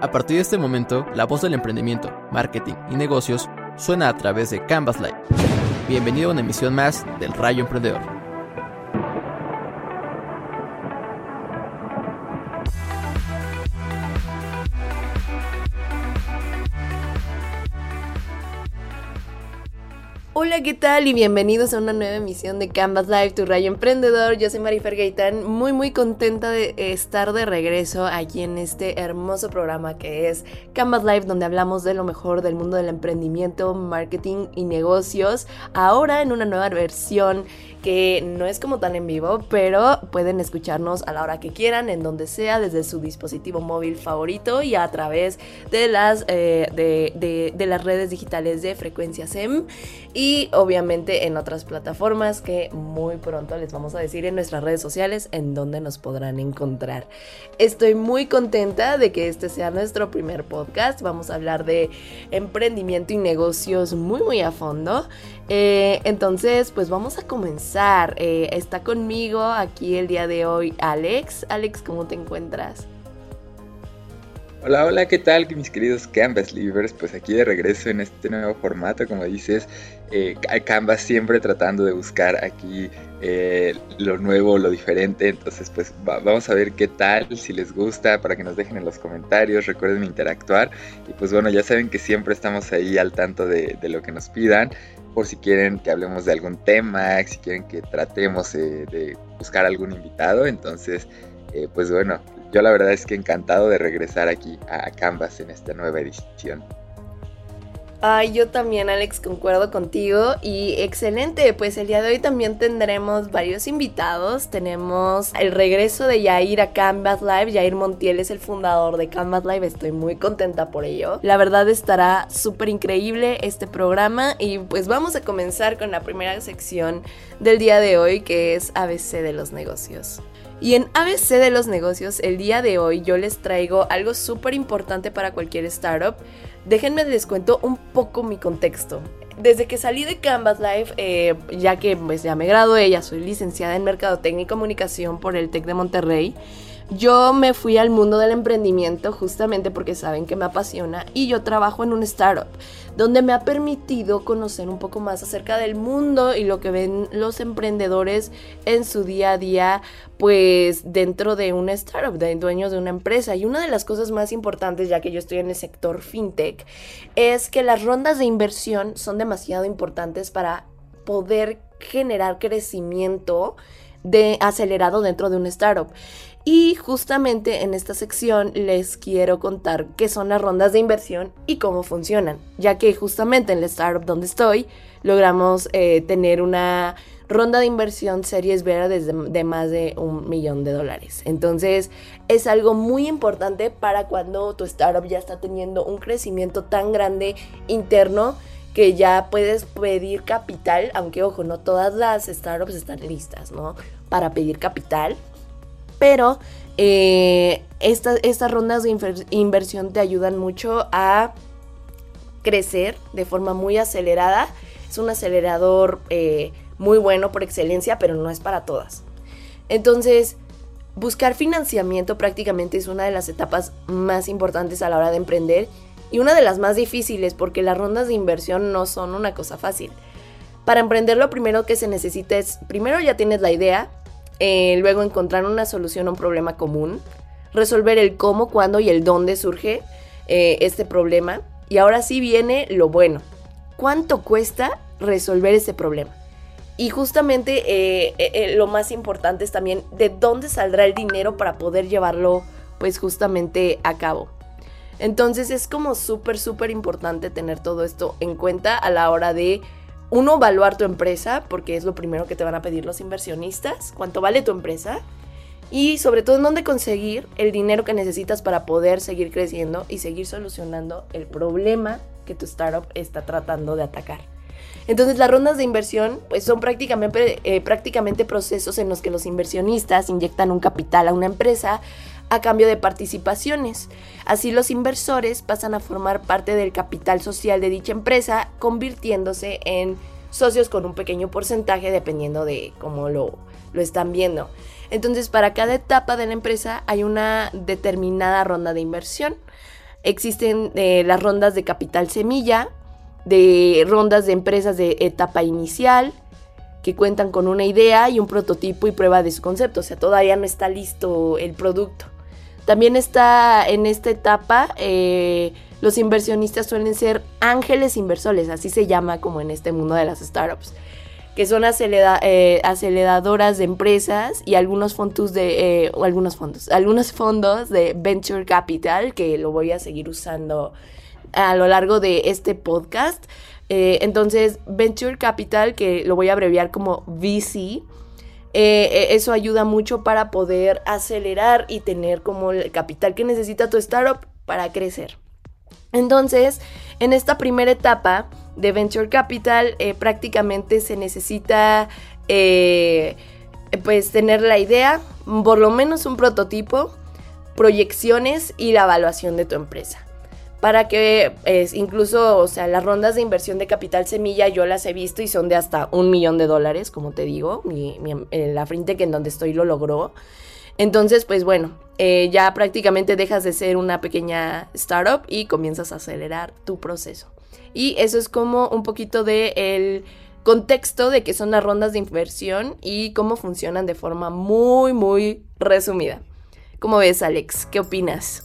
A partir de este momento, la voz del emprendimiento, marketing y negocios suena a través de Canvas Live. Bienvenido a una emisión más del Rayo Emprendedor. Hola, ¿qué tal? Y bienvenidos a una nueva emisión de Canvas Live, tu rayo emprendedor. Yo soy Marifer Gaitán, muy muy contenta de estar de regreso aquí en este hermoso programa que es Canvas Live, donde hablamos de lo mejor del mundo del emprendimiento, marketing y negocios. Ahora en una nueva versión que no es como tan en vivo, pero pueden escucharnos a la hora que quieran, en donde sea, desde su dispositivo móvil favorito y a través de las, eh, de, las redes digitales de Frecuencia SEM y obviamente en otras plataformas que muy pronto les vamos a decir en nuestras redes sociales en donde nos podrán encontrar. Estoy muy contenta de que este sea nuestro primer podcast. Vamos a hablar de emprendimiento y negocios muy muy a fondo. Eh, entonces, pues vamos a comenzar. Eh, está conmigo aquí el día de hoy Alex. Alex, ¿cómo te encuentras? Hola, hola, ¿qué tal mis queridos Canvas Livers? Pues aquí de regreso en este nuevo formato, como dices, eh, Canvas siempre tratando de buscar aquí eh, lo nuevo, lo diferente, entonces pues vamos a ver qué tal, si les gusta, para que nos dejen en los comentarios, recuerden interactuar y pues bueno, ya saben que siempre estamos ahí al tanto de, lo que nos pidan, por si quieren que hablemos de algún tema, si quieren que tratemos eh, de buscar algún invitado, entonces pues bueno, yo la verdad es que encantado de regresar aquí a Canvas en esta nueva edición. Ay, yo también, Alex, concuerdo contigo. Y excelente, pues el día de hoy también tendremos varios invitados. Tenemos el regreso de Yair a Canvas Live. Yair Montiel es el fundador de Canvas Live. Estoy muy contenta por ello. La verdad estará súper increíble este programa. Y pues vamos a comenzar con la primera sección del día de hoy, que es ABC de los negocios. Y en ABC de los negocios, el día de hoy yo les traigo algo súper importante para cualquier startup. Déjenme les cuento un poco mi contexto. Desde que salí de Canvas Life, eh, ya que pues, ya me gradué, ya soy licenciada en Mercadotecnia y Comunicación por el TEC de Monterrey, yo me fui al mundo del emprendimiento justamente porque saben que me apasiona y yo trabajo en un startup donde me ha permitido conocer un poco más acerca del mundo y lo que ven los emprendedores en su día a día pues dentro de una startup, de dueños de una empresa. Y una de las cosas más importantes, ya que yo estoy en el sector fintech, es que las rondas de inversión son demasiado importantes para poder generar crecimiento de acelerado dentro de un startup. Y justamente en esta sección les quiero contar qué son las rondas de inversión y cómo funcionan, ya que justamente en el startup donde estoy logramos eh, tener una ronda de inversión series B de más de un millón de dólares. Entonces es algo muy importante para cuando tu startup ya está teniendo un crecimiento tan grande interno que ya puedes pedir capital, aunque ojo, no todas las startups están listas, ¿no? Para pedir capital pero eh, estas rondas de inversión te ayudan mucho a crecer de forma muy acelerada. Es un acelerador eh, muy bueno por excelencia, pero no es para todas. Entonces, buscar financiamiento prácticamente es una de las etapas más importantes a la hora de emprender y una de las más difíciles porque las rondas de inversión no son una cosa fácil. Para emprender lo primero que se necesita es, primero ya tienes la idea, eh, luego encontrar una solución a un problema común, resolver el cómo, cuándo y el dónde surge eh, este problema. Y ahora sí viene lo bueno. ¿Cuánto cuesta resolver ese problema? Y justamente eh, lo más importante es también de dónde saldrá el dinero para poder llevarlo pues justamente a cabo. Entonces es como súper, súper importante tener todo esto en cuenta a la hora de uno, evaluar tu empresa, porque es lo primero que te van a pedir los inversionistas, cuánto vale tu empresa y sobre todo en dónde conseguir el dinero que necesitas para poder seguir creciendo y seguir solucionando el problema que tu startup está tratando de atacar. Entonces las rondas de inversión pues son prácticamente, eh, prácticamente procesos en los que los inversionistas inyectan un capital a una empresa a cambio de participaciones. Así los inversores pasan a formar parte del capital social de dicha empresa, convirtiéndose en socios con un pequeño porcentaje dependiendo de cómo lo, lo están viendo. Entonces, para cada etapa de la empresa hay una determinada ronda de inversión. existen eh, las rondas de capital semilla, de rondas de empresas de etapa inicial, que cuentan con una idea y un prototipo y prueba de su concepto, o sea, todavía no está listo el producto. También está en esta etapa, eh, los inversionistas suelen ser ángeles inversores, así se llama como en este mundo de las startups, que son eh, aceleradoras de empresas y algunos fondos de, eh, algunos fondos, algunos fondos de venture capital, que lo voy a seguir usando a lo largo de este podcast. entonces, venture capital, que lo voy a abreviar como VC, eh, eh, eso ayuda mucho para poder acelerar y tener como el capital que necesita tu startup para crecer. Entonces, en esta primera etapa de Venture Capital, eh, prácticamente se necesita pues tener la idea, por lo menos un prototipo, proyecciones y la evaluación de tu empresa para que incluso, o sea, las rondas de inversión de capital semilla yo las he visto y son de hasta un millón de dólares, como te digo, mi, eh, la en donde estoy lo logró. Entonces, pues bueno, eh, ya prácticamente dejas de ser una pequeña startup y comienzas a acelerar tu proceso. Y eso es como un poquito del el contexto de qué son las rondas de inversión y cómo funcionan de forma muy, muy resumida. ¿Cómo ves, Alex? ¿Qué opinas?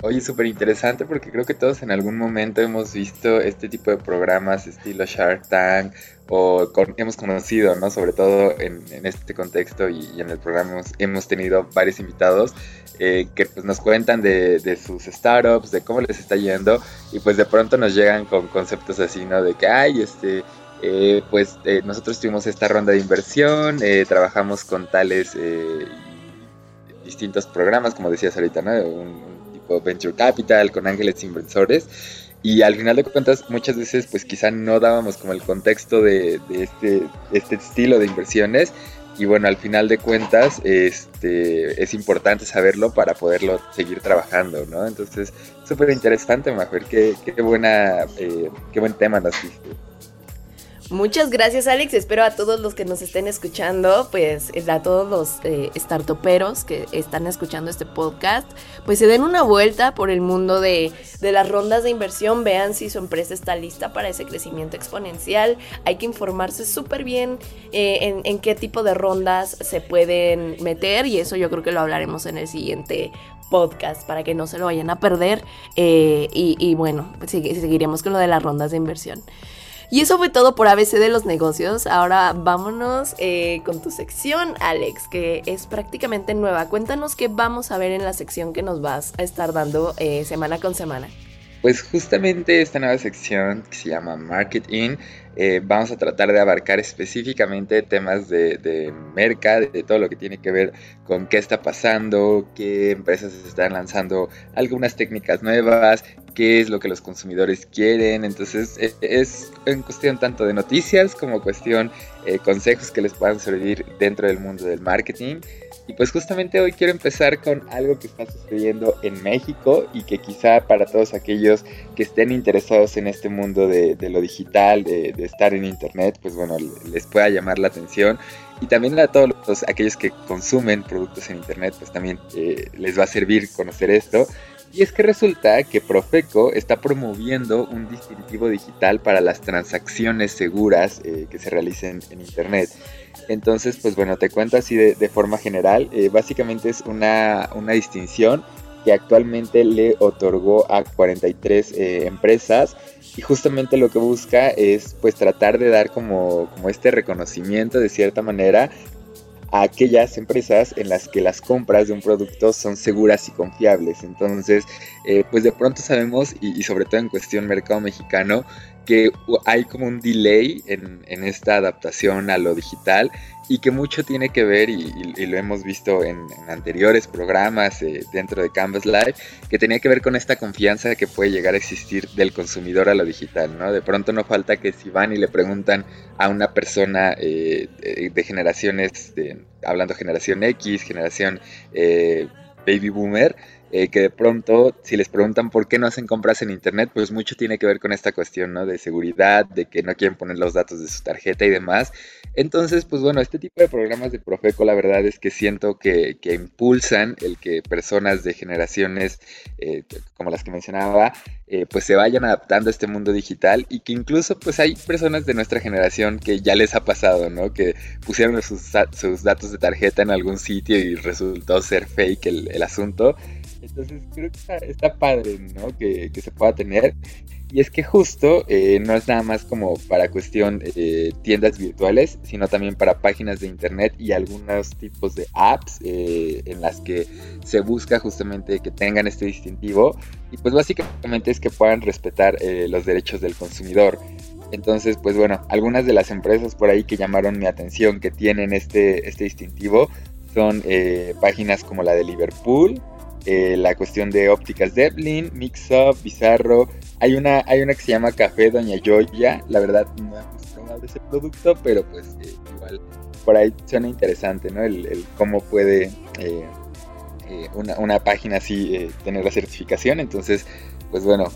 Oye, súper interesante porque creo que todos en algún momento hemos visto este tipo de programas estilo Shark Tank o hemos conocido, ¿no? Sobre todo en, este contexto y, en el programa hemos, tenido varios invitados eh, que pues, nos cuentan de, sus startups, de cómo les está yendo y pues de pronto nos llegan con conceptos así, ¿no? De que, ay, este... Eh, pues eh, nosotros tuvimos esta ronda de inversión, trabajamos con tales distintos programas, como decías ahorita, ¿no? Un, venture capital, con ángeles inversores. Y al final de cuentas, muchas veces, pues quizá no dábamos como el contexto de, este, este estilo de inversiones. Y bueno, al final de cuentas, este, es importante saberlo para poderlo seguir trabajando, ¿no? Entonces, súper interesante, Mafer, qué, qué, buena, eh, qué buen tema nos diste. Muchas gracias Alex, espero a todos los que nos estén escuchando, pues eh, a todos los eh, startuperos que están escuchando este podcast, pues se den una vuelta por el mundo de, las rondas de inversión, vean si su empresa está lista para ese crecimiento exponencial, hay que informarse súper bien eh, en, qué tipo de rondas se pueden meter y eso yo creo que lo hablaremos en el siguiente podcast para que no se lo vayan a perder y, y, bueno, pues seguiremos con lo de las rondas de inversión. Y eso fue todo por ABC de los negocios. Ahora vámonos eh, con tu sección, Alex, que es prácticamente nueva. Cuéntanos qué vamos a ver en la sección que nos vas a estar dando eh, semana con semana. Pues justamente esta nueva sección que se llama Marketing, eh, vamos a tratar de abarcar específicamente temas de, de merca, de, todo lo que tiene que ver con qué está pasando, qué empresas están lanzando algunas técnicas nuevas, qué es lo que los consumidores quieren. Entonces e, es cuestión tanto de noticias como cuestión eh, consejos que les puedan servir dentro del mundo del marketing. Y pues justamente hoy quiero empezar con algo que está sucediendo en México y que quizá para todos aquellos que estén interesados en este mundo de, lo digital, de, estar en internet, pues bueno, les pueda llamar la atención. Y también a todos aquellos que consumen productos en internet, pues también eh, les va a servir conocer esto. Y es que resulta que Profeco está promoviendo un distintivo digital para las transacciones seguras eh, que se realicen en Internet. Entonces, pues bueno, te cuento así de, forma general. Eh, básicamente es una, distinción que actualmente le otorgó a 43 eh, empresas y justamente lo que busca es pues tratar de dar como, como este reconocimiento de cierta manera a aquellas empresas en las que las compras de un producto son seguras y confiables. Entonces, eh, pues de pronto sabemos, y, sobre todo en cuestión mercado mexicano, que hay como un delay en, esta adaptación a lo digital y que mucho tiene que ver, y, lo hemos visto en, anteriores programas eh, dentro de Canvas Live, que tenía que ver con esta confianza que puede llegar a existir del consumidor a lo digital, ¿no? De pronto no falta que si van y le preguntan a una persona eh, de generaciones, hablando generación X, generación baby boomer, eh, que de pronto, si les preguntan por qué no hacen compras en internet, pues mucho tiene que ver con esta cuestión, ¿no? De seguridad, de que no quieren poner los datos de su tarjeta y demás. Entonces, pues bueno, este tipo de programas de Profeco, la verdad es que siento que, impulsan el que personas de generaciones eh, como las que mencionaba, eh, pues se vayan adaptando a este mundo digital y que incluso pues hay personas de nuestra generación que ya les ha pasado, ¿no? Que pusieron sus, datos de tarjeta en algún sitio y resultó ser fake el asunto. Entonces creo que está, padre, ¿no? Que, se pueda tener. Y es que justo eh, no es nada más como para cuestión eh, tiendas virtuales, sino también para páginas de internet y algunos tipos de apps eh, en las que se busca justamente que tengan este distintivo. Y pues básicamente es que puedan respetar los derechos del consumidor. Entonces, pues bueno, algunas de las empresas por ahí que llamaron mi atención que tienen este, este distintivo son páginas como la de Liverpool, eh, la cuestión de ópticas Devlin, Mix Up, Bizarro. Hay una, hay una que se llama Café Doña Joya. La verdad no hemos probado ese producto, pero pues eh, igual por ahí suena interesante, ¿no? El, cómo puede eh, una, página así tener la certificación. Entonces, pues bueno,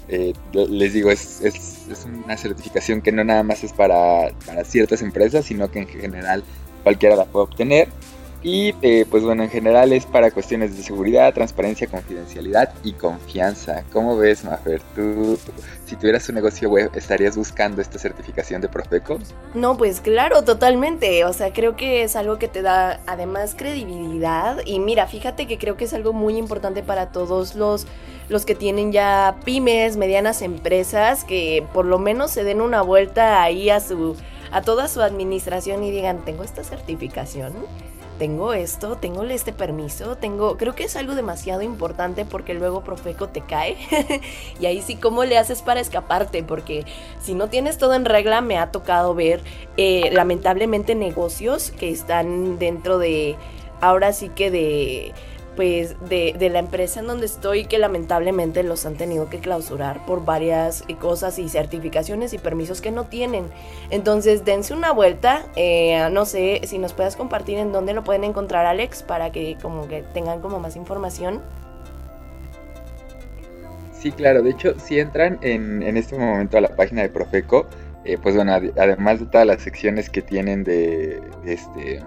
les digo, es, es, es, una certificación que no nada más es para, para ciertas empresas, sino que en general cualquiera la puede obtener. Y eh, pues bueno, en general es para cuestiones de seguridad, transparencia, confidencialidad y confianza. ¿Cómo ves, Mafer? ¿Tú, si tuvieras un negocio web, estarías buscando esta certificación de Profeco? No, pues claro, totalmente. O sea, creo que es algo que te da además credibilidad. Y mira, fíjate que creo que es algo muy importante para todos los, los que tienen ya pymes, medianas empresas, que por lo menos se den una vuelta ahí a su a toda su administración y digan, tengo esta certificación tengo esto, tengo este permiso, tengo, creo que es algo demasiado importante porque luego Profeco te cae y ahí sí, ¿cómo le haces para escaparte? Porque si no tienes todo en regla, me ha tocado ver eh, lamentablemente negocios que están dentro de, ahora sí que de pues de, de, la empresa en donde estoy que lamentablemente los han tenido que clausurar por varias cosas y certificaciones y permisos que no tienen. Entonces dense una vuelta, eh, no sé si nos puedes compartir en dónde lo pueden encontrar Alex para que como que tengan como más información. Sí, claro, de hecho si entran en, en este momento a la página de Profeco, eh, pues bueno, además de todas las secciones que tienen de este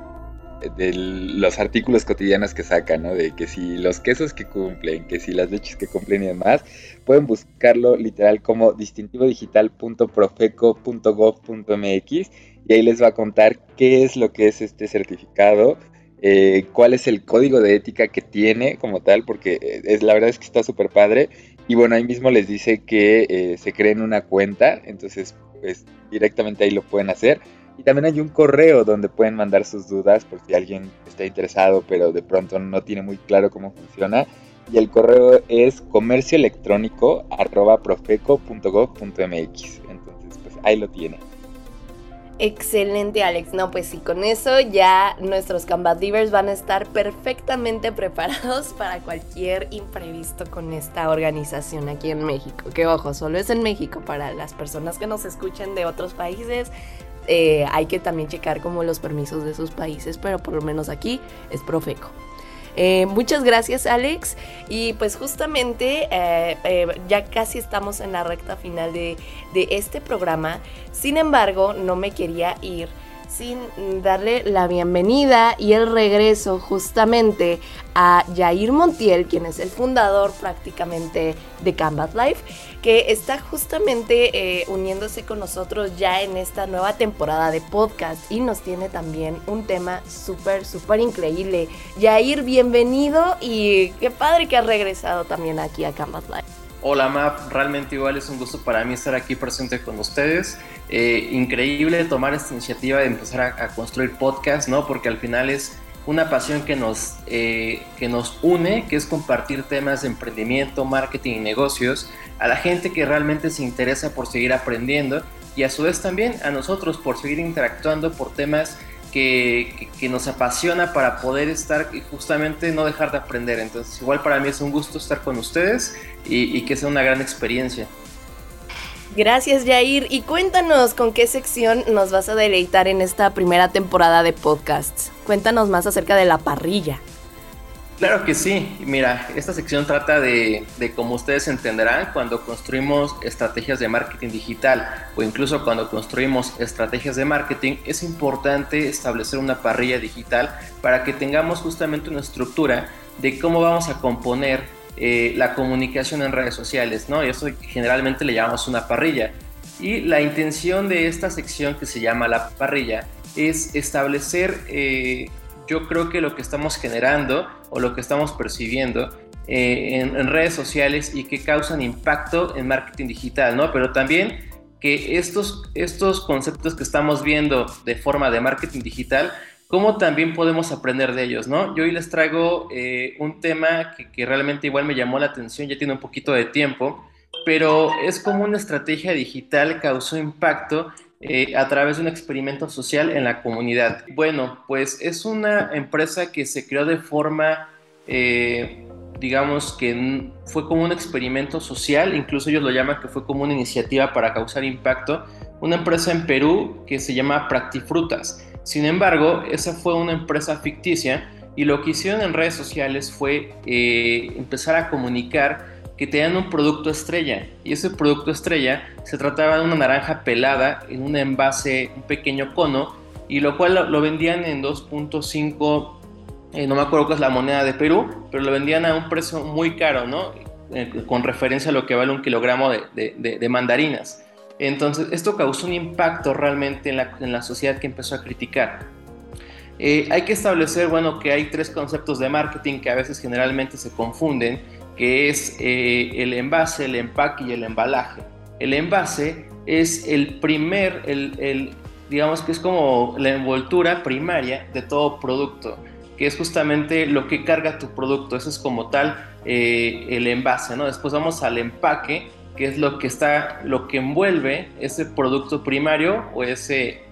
de los artículos cotidianos que sacan, ¿no? De que si los quesos que cumplen, que si las leches que cumplen y demás, pueden buscarlo literal como distintivodigital.profeco.gov.mx y ahí les va a contar qué es lo que es este certificado, eh, cuál es el código de ética que tiene como tal, porque eh, es, la verdad es que está súper padre. Y bueno, ahí mismo les dice que eh, se creen una cuenta, entonces pues directamente ahí lo pueden hacer. Y también hay un correo donde pueden mandar sus dudas por si alguien está interesado, pero de pronto no tiene muy claro cómo funciona. Y el correo es comercioelectrónico.profeco.gov.mx. Entonces, pues ahí lo tiene. Excelente, Alex. No, pues sí, con eso ya nuestros Canvas Divers van a estar perfectamente preparados para cualquier imprevisto con esta organización aquí en México. Que ojo, solo es en México para las personas que nos escuchen de otros países. Eh, hay que también checar como los permisos de sus países, pero por lo menos aquí es Profeco. Eh, muchas gracias Alex. Y pues justamente eh, ya casi estamos en la recta final de, este programa, sin embargo no me quería ir sin darle la bienvenida y el regreso justamente a Jair Montiel, quien es el fundador prácticamente de Canvas Life, que está justamente eh, uniéndose con nosotros ya en esta nueva temporada de podcast y nos tiene también un tema súper, súper increíble. Jair, bienvenido y qué padre que has regresado también aquí a Canvas Life. Hola Map, realmente igual es un gusto para mí estar aquí presente con ustedes. Eh, increíble tomar esta iniciativa de empezar a, construir podcast, ¿no? Porque al final es una pasión que nos, eh, que nos une, que es compartir temas de emprendimiento, marketing y negocios a la gente que realmente se interesa por seguir aprendiendo y a su vez también a nosotros por seguir interactuando por temas que, nos apasiona para poder estar y justamente no dejar de aprender. Entonces, igual para mí es un gusto estar con ustedes y, que sea una gran experiencia. Gracias Jair y cuéntanos con qué sección nos vas a deleitar en esta primera temporada de podcasts. Cuéntanos más acerca de la parrilla. Claro que sí. Mira, esta sección trata de, de, como ustedes entenderán, cuando construimos estrategias de marketing digital o incluso cuando construimos estrategias de marketing, es importante establecer una parrilla digital para que tengamos justamente una estructura de cómo vamos a componer eh, la comunicación en redes sociales, ¿no? Y eso generalmente le llamamos una parrilla. Y la intención de esta sección que se llama la parrilla es establecer eh, yo creo que lo que estamos generando o lo que estamos percibiendo eh, en, redes sociales y que causan impacto en marketing digital, ¿no? Pero también que estos, estos conceptos que estamos viendo de forma de marketing digital, cómo también podemos aprender de ellos, ¿no? Yo hoy les traigo eh, un tema que, realmente igual me llamó la atención, ya tiene un poquito de tiempo, pero es como una estrategia digital causó impacto eh, a través de un experimento social en la comunidad. Bueno, pues es una empresa que se creó de forma, eh, digamos que fue como un experimento social, incluso ellos lo llaman que fue como una iniciativa para causar impacto, una empresa en Perú que se llama Practifrutas. Sin embargo, esa fue una empresa ficticia y lo que hicieron en redes sociales fue eh, empezar a comunicar que tenían un producto estrella y ese producto estrella se trataba de una naranja pelada en un envase, un pequeño cono y lo cual lo, vendían en 2.5, eh, no me acuerdo cuál es la moneda de Perú, pero lo vendían a un precio muy caro, ¿no? Eh, con referencia a lo que vale un kilogramo de, mandarinas. Entonces, esto causó un impacto realmente en la, en la sociedad que empezó a criticar. Eh, hay que establecer, bueno, que hay tres conceptos de marketing que a veces generalmente se confunden que es eh, el envase, el empaque y el embalaje. El envase es el primer, el, digamos que es como la envoltura primaria de todo producto, que es justamente lo que carga tu producto, eso es como tal eh, el envase, ¿no? Después vamos al empaque, que es lo que está, lo que envuelve ese producto primario o ese,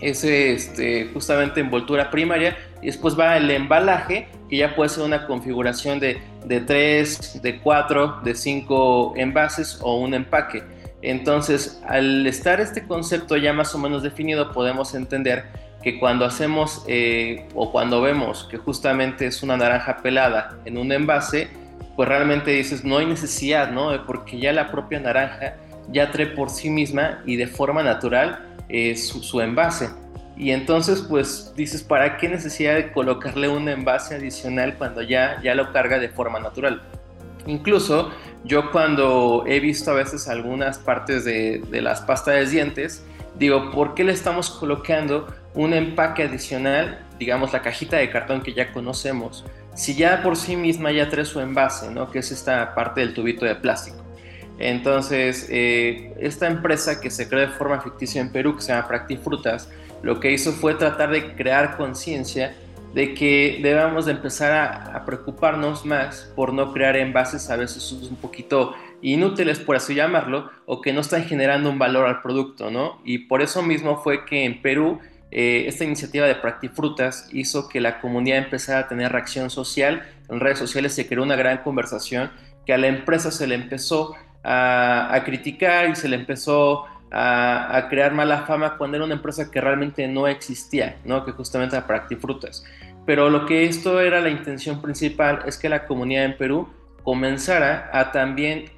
ese este, justamente envoltura primaria, y después va el embalaje, que ya puede ser una configuración de, de 3, de 4, de 5 envases o un empaque. Entonces, al estar este concepto ya más o menos definido, podemos entender que cuando hacemos eh, o cuando vemos que justamente es una naranja pelada en un envase, pues realmente dices, no hay necesidad, ¿no? Porque ya la propia naranja ya trae por sí misma y de forma natural eh, su, su envase. Y entonces, pues dices, ¿para qué necesidad de colocarle un envase adicional cuando ya, ya lo carga de forma natural? Incluso yo cuando he visto a veces algunas partes de, de las pastas de dientes, digo, ¿por qué le estamos colocando un empaque adicional, digamos la cajita de cartón que ya conocemos, si ya por sí misma ya trae su envase, ¿no? que es esta parte del tubito de plástico? Entonces, eh, esta empresa que se creó de forma ficticia en Perú, que se llama Practifrutas, lo que hizo fue tratar de crear conciencia de que debamos de empezar a, preocuparnos más por no crear envases a veces un poquito inútiles, por así llamarlo, o que no están generando un valor al producto, ¿no? Y por eso mismo fue que en Perú eh, esta iniciativa de Practifrutas hizo que la comunidad empezara a tener reacción social. En redes sociales se creó una gran conversación que a la empresa se le empezó a, criticar y se le empezó a, crear mala fama cuando era una empresa que realmente no existía, ¿no? que justamente era Practifrutas. Pero lo que esto era la intención principal es que la comunidad en Perú comenzara a también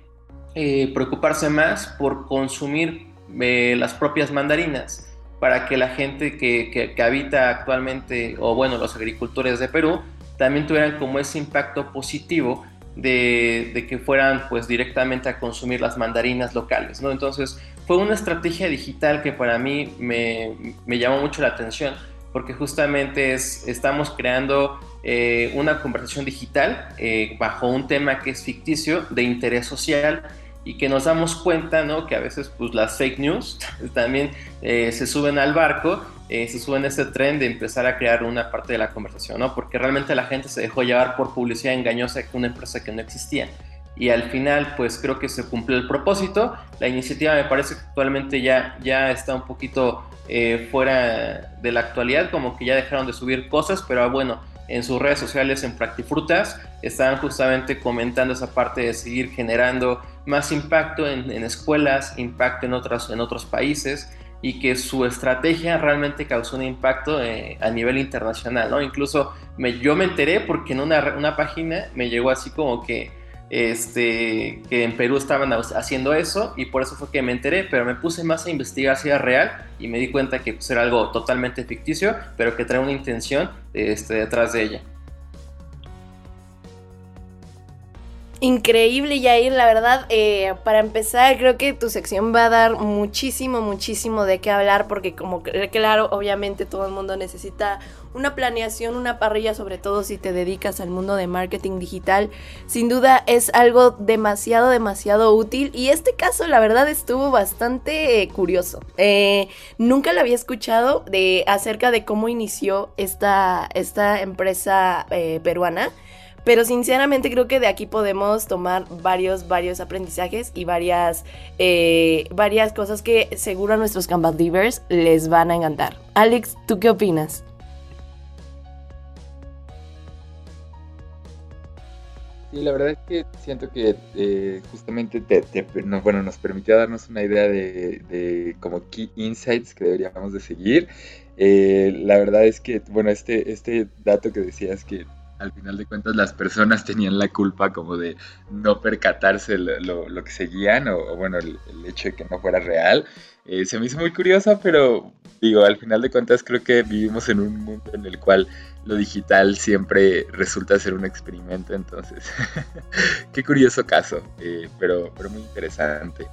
eh, preocuparse más por consumir eh, las propias mandarinas para que la gente que, que, habita actualmente, o bueno, los agricultores de Perú, también tuvieran como ese impacto positivo de, de, que fueran pues directamente a consumir las mandarinas locales, ¿no? Entonces, fue una estrategia digital que para mí me, llamó mucho la atención, porque justamente es, estamos creando eh, una conversación digital eh, bajo un tema que es ficticio, de interés social, y que nos damos cuenta ¿no? que a veces pues, las fake news también eh, se suben al barco, se suben a ese tren de empezar a crear una parte de la conversación, ¿no? porque realmente la gente se dejó llevar por publicidad engañosa de una empresa que no existía y al final pues creo que se cumplió el propósito. La iniciativa me parece que actualmente ya, ya está un poquito eh, fuera de la actualidad, como que ya dejaron de subir cosas, pero ah, bueno, en sus redes sociales en Practifrutas estaban justamente comentando esa parte de seguir generando más impacto en, escuelas, impacto en, otros países. y que su estrategia realmente causó un impacto eh, a nivel internacional, ¿no? Incluso yo me enteré porque en una, una página me llegó así como que este, que en Perú estaban haciendo eso y por eso fue que me enteré, pero me puse más a investigar si era real y me di cuenta que pues, era algo totalmente ficticio, pero que trae una intención este, detrás de ella. Increíble, Yair, la verdad, eh, para empezar, creo que tu sección va a dar muchísimo, muchísimo de qué hablar, porque como claro, obviamente todo el mundo necesita una planeación, una parrilla, sobre todo si te dedicas al mundo de marketing digital, sin duda es algo demasiado, demasiado útil, y este caso, la verdad, estuvo bastante eh, curioso. Eh, nunca lo había escuchado de, acerca de cómo inició esta, esta empresa peruana. Pero sinceramente creo que de aquí podemos tomar varios, varios aprendizajes y varias, eh, varias cosas que seguro a nuestros Divers les van a encantar. Alex, ¿tú qué opinas? Sí, la verdad es que siento que eh, justamente te, bueno, nos permitió darnos una idea de, como key insights que deberíamos de seguir. Eh, la verdad es que, bueno, este, este dato que decías que al final de cuentas las personas tenían la culpa como de no percatarse lo, lo, que seguían o, bueno, el, hecho de que no fuera real. Eh, se me hizo muy curioso, pero digo, al final de cuentas creo que vivimos en un mundo en el cual lo digital siempre resulta ser un experimento, entonces, qué curioso caso, eh, pero, pero muy interesante.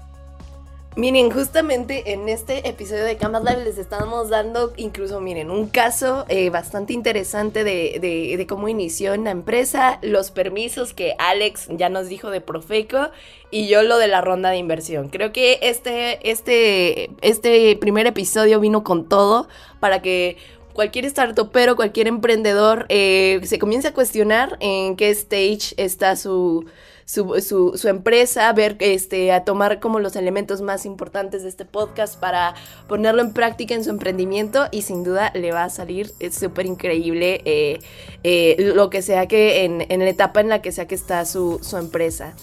Miren, justamente en este episodio de Canvas Live les estábamos dando incluso, miren, un caso eh, bastante interesante de, cómo inició en la empresa, los permisos que Alex ya nos dijo de Profeco y yo lo de la ronda de inversión. Creo que este, este, este primer episodio vino con todo para que cualquier startupero, cualquier emprendedor eh, se comience a cuestionar en qué stage está su su, su, empresa, ver, este, a tomar como los elementos más importantes de este podcast para ponerlo en práctica en su emprendimiento y sin duda le va a salir súper increíble eh, eh, lo que sea que en, en, la etapa en la que sea que está su, su empresa.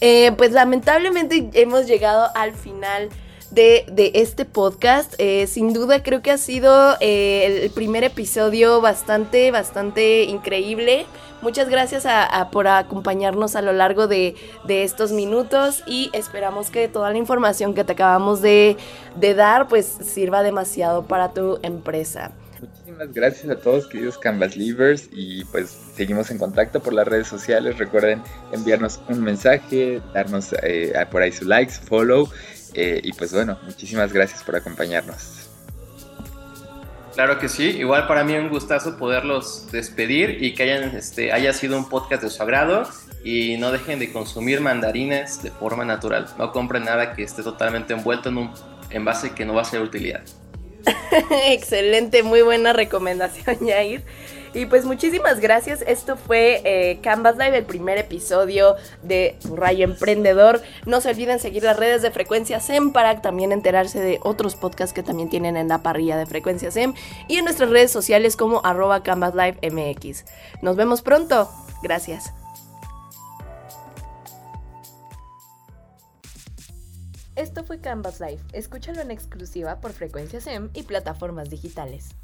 Eh, pues lamentablemente hemos llegado al final de, de, este podcast. sin duda creo que ha sido el primer episodio bastante, bastante increíble. Muchas gracias por acompañarnos a lo largo de, estos minutos y esperamos que toda la información que te acabamos de, dar pues sirva demasiado para tu empresa. Muchísimas gracias a todos queridos Canvas Leavers y pues seguimos en contacto por las redes sociales. Recuerden enviarnos un mensaje, darnos eh, por ahí su likes, follow eh, y pues bueno, muchísimas gracias por acompañarnos. Claro que sí, igual para mí un gustazo poderlos despedir y que hayan, este, haya sido un podcast de su agrado y no dejen de consumir mandarines de forma natural. No compren nada que esté totalmente envuelto en un envase que no va a ser de utilidad. Excelente, muy buena recomendación, Yair. Y pues muchísimas gracias. Esto fue eh, Canvas Live, el primer episodio de Tu Rayo Emprendedor. No se olviden seguir las redes de Frecuencia SEM para también enterarse de otros podcasts que también tienen en la parrilla de Frecuencia SEM y en nuestras redes sociales como arroba Canvas Live MX. Nos vemos pronto. Gracias. Esto fue Canvas Live. Escúchalo en exclusiva por Frecuencia SEM y plataformas digitales.